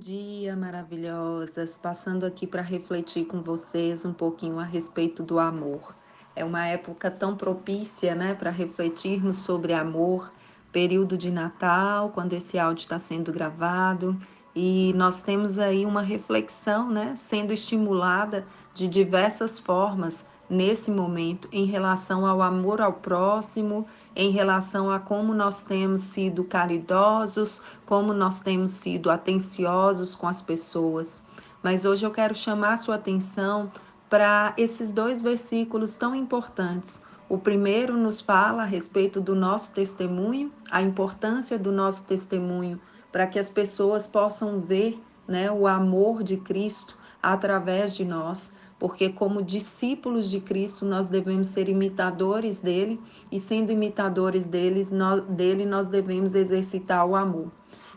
dia, maravilhosas! Passando aqui para refletir com vocês um pouquinho a respeito do amor. É uma época tão propícia, né, para refletirmos sobre amor. Período de Natal, quando esse áudio está sendo gravado, e nós temos aí uma reflexão, né, sendo estimulada de diversas formas nesse momento em relação ao amor ao próximo, em relação a como nós temos sido caridosos, como nós temos sido atenciosos com as pessoas. Mas hoje eu quero chamar sua atenção para esses dois versículos tão importantes. O primeiro nos fala a respeito do nosso testemunho, a importância do nosso testemunho para que as pessoas possam ver né, o amor de Cristo através de nós porque como discípulos de Cristo nós devemos ser imitadores dele e sendo imitadores deles, nós, dele nós devemos exercitar o amor.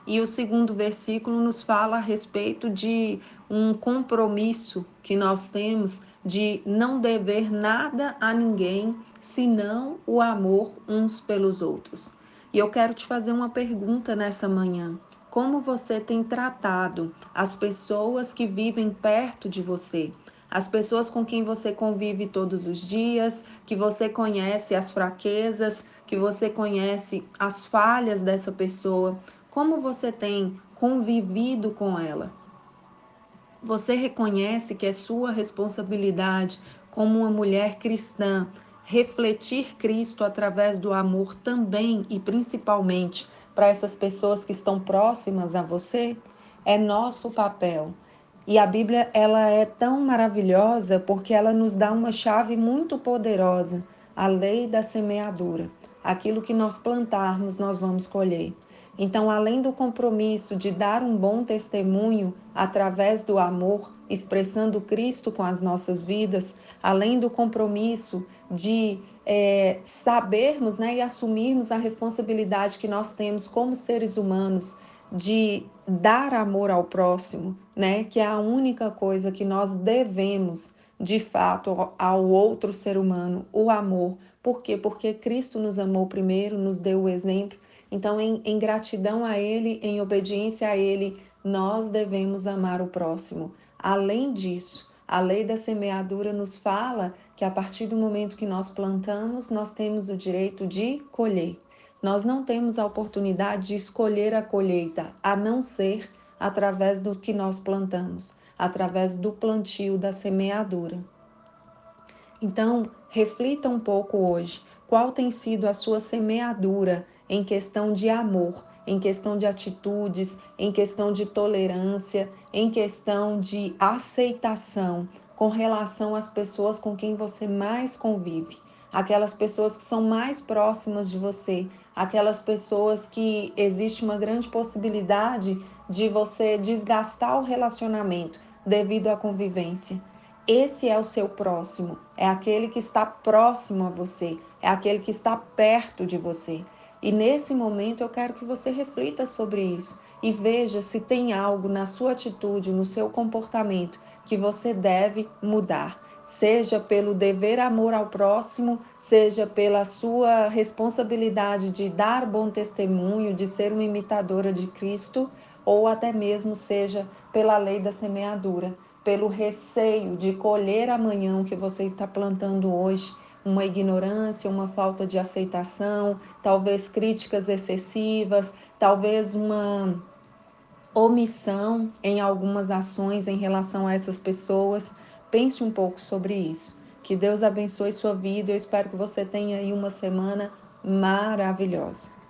E o segundo versículo nos fala a respeito de um compromisso que nós temos de não dever nada a ninguém senão o amor uns pelos outros. E eu quero te fazer uma pergunta nessa manhã. Como você tem tratado as pessoas que vivem perto de você? As pessoas com quem você convive todos os dias, que você conhece as fraquezas, que você conhece as falhas dessa pessoa, como você tem convivido com ela. Você reconhece que é sua responsabilidade como uma mulher cristã refletir Cristo através do amor também e principalmente para essas pessoas que estão próximas a você? É nosso papel e a Bíblia ela é tão maravilhosa porque ela nos dá uma chave muito poderosa, a lei da semeadura. Aquilo que nós plantarmos, nós vamos colher. Então, além do compromisso de dar um bom testemunho através do amor, expressando Cristo com as nossas vidas, além do compromisso de é, sabermos né, e assumirmos a responsabilidade que nós temos como seres humanos de dar amor ao próximo, né? Que é a única coisa que nós devemos, de fato, ao outro ser humano, o amor. Por quê? Porque Cristo nos amou primeiro, nos deu o exemplo. Então, em, em gratidão a Ele, em obediência a Ele, nós devemos amar o próximo. Além disso, a lei da semeadura nos fala que a partir do momento que nós plantamos, nós temos o direito de colher. Nós não temos a oportunidade de escolher a colheita, a não ser através do que nós plantamos, através do plantio da semeadura. Então, reflita um pouco hoje qual tem sido a sua semeadura em questão de amor, em questão de atitudes, em questão de tolerância, em questão de aceitação com relação às pessoas com quem você mais convive aquelas pessoas que são mais próximas de você, aquelas pessoas que existe uma grande possibilidade de você desgastar o relacionamento devido à convivência. Esse é o seu próximo, é aquele que está próximo a você, é aquele que está perto de você. E nesse momento eu quero que você reflita sobre isso e veja se tem algo na sua atitude, no seu comportamento que você deve mudar. Seja pelo dever amor ao próximo, seja pela sua responsabilidade de dar bom testemunho, de ser uma imitadora de Cristo, ou até mesmo seja pela lei da semeadura, pelo receio de colher amanhã o que você está plantando hoje, uma ignorância, uma falta de aceitação, talvez críticas excessivas, talvez uma omissão em algumas ações em relação a essas pessoas. Pense um pouco sobre isso. Que Deus abençoe sua vida. Eu espero que você tenha aí uma semana maravilhosa.